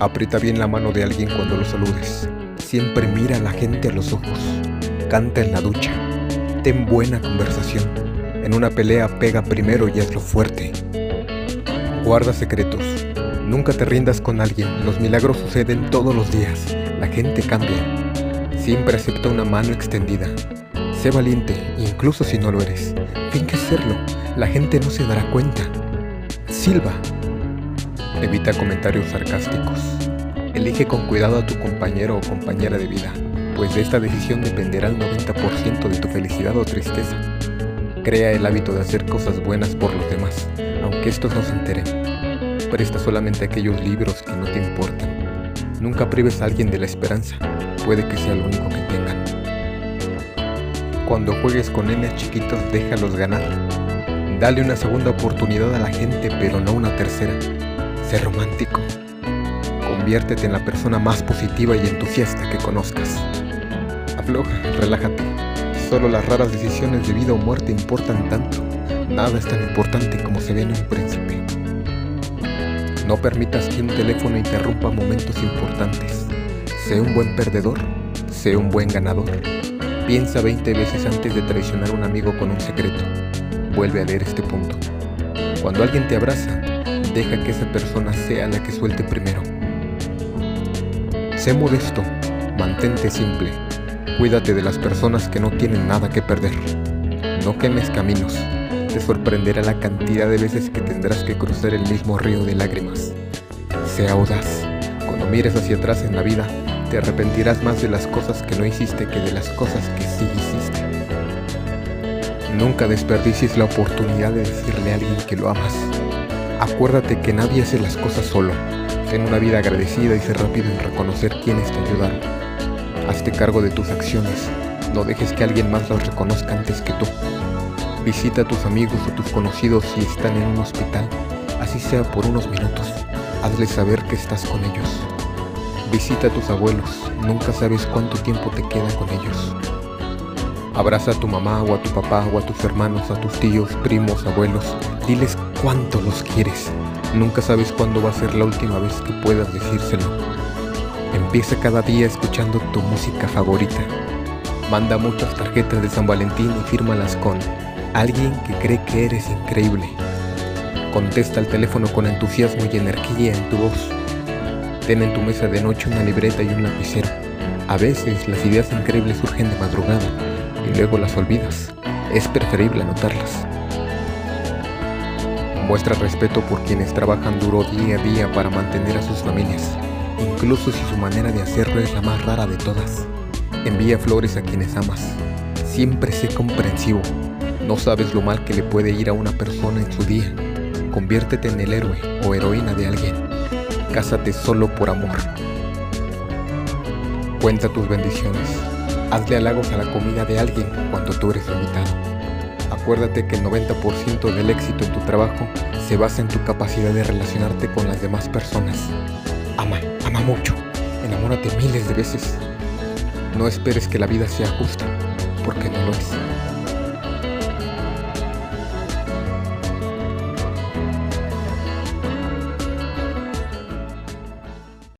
Aprieta bien la mano de alguien cuando lo saludes. Siempre mira a la gente a los ojos. Canta en la ducha. Ten buena conversación. En una pelea pega primero y hazlo fuerte. Guarda secretos. Nunca te rindas con alguien. Los milagros suceden todos los días. La gente cambia. Siempre acepta una mano extendida. Sé valiente, incluso si no lo eres. Finge serlo. La gente no se dará cuenta. Silva. Evita comentarios sarcásticos. Elige con cuidado a tu compañero o compañera de vida, pues de esta decisión dependerá el 90% de tu felicidad o tristeza. Crea el hábito de hacer cosas buenas por los demás, aunque estos no se enteren. Presta solamente aquellos libros que no te importan. Nunca prives a alguien de la esperanza, puede que sea lo único que tengan. Cuando juegues con nenes chiquitos, déjalos ganar. Dale una segunda oportunidad a la gente, pero no una tercera. Romántico. Conviértete en la persona más positiva y entusiasta que conozcas. Afloja, relájate. Solo las raras decisiones de vida o muerte importan tanto. Nada es tan importante como se ve en un príncipe. No permitas que un teléfono interrumpa momentos importantes. Sé un buen perdedor, sé un buen ganador. Piensa 20 veces antes de traicionar a un amigo con un secreto. Vuelve a leer este punto. Cuando alguien te abraza, deja que esa persona sea la que suelte primero. Sé modesto, mantente simple, cuídate de las personas que no tienen nada que perder. No quemes caminos, te sorprenderá la cantidad de veces que tendrás que cruzar el mismo río de lágrimas. Sé audaz, cuando mires hacia atrás en la vida, te arrepentirás más de las cosas que no hiciste que de las cosas que sí hiciste. Nunca desperdicies la oportunidad de decirle a alguien que lo amas. Acuérdate que nadie hace las cosas solo. Ten una vida agradecida y sé rápido en reconocer quiénes te ayudaron. Hazte cargo de tus acciones. No dejes que alguien más las reconozca antes que tú. Visita a tus amigos o tus conocidos si están en un hospital, así sea por unos minutos. Hazles saber que estás con ellos. Visita a tus abuelos, nunca sabes cuánto tiempo te queda con ellos. Abraza a tu mamá o a tu papá o a tus hermanos, a tus tíos, primos, abuelos. Diles cuánto los quieres. Nunca sabes cuándo va a ser la última vez que puedas decírselo. Empieza cada día escuchando tu música favorita. Manda muchas tarjetas de San Valentín y fírmalas con alguien que cree que eres increíble. Contesta al teléfono con entusiasmo y energía en tu voz. Ten en tu mesa de noche una libreta y un lapicero. A veces las ideas increíbles surgen de madrugada y luego las olvidas. Es preferible anotarlas. Muestra respeto por quienes trabajan duro día a día para mantener a sus familias, incluso si su manera de hacerlo es la más rara de todas. Envía flores a quienes amas. Siempre sé comprensivo. No sabes lo mal que le puede ir a una persona en su día. Conviértete en el héroe o heroína de alguien. Cásate solo por amor. Cuenta tus bendiciones. Hazle halagos a la comida de alguien cuando tú eres invitado. Acuérdate que el 90% del éxito en tu trabajo se basa en tu capacidad de relacionarte con las demás personas. Ama, ama mucho, enamórate miles de veces. No esperes que la vida sea justa, porque no lo es.